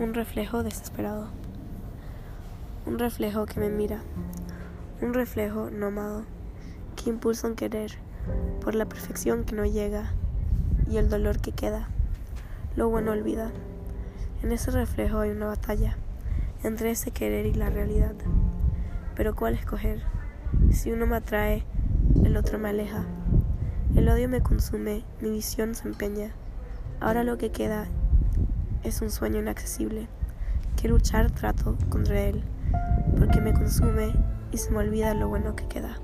un reflejo desesperado. Un reflejo que me mira. Un reflejo nómado que impulsa un querer por la perfección que no llega y el dolor que queda. Lo bueno olvida. En ese reflejo hay una batalla entre ese querer y la realidad. Pero ¿cuál escoger? Si uno me atrae, el otro me aleja. El odio me consume, mi visión se empeña. Ahora lo que queda es un sueño inaccesible, que luchar trato contra él, porque me consume y se me olvida lo bueno que queda.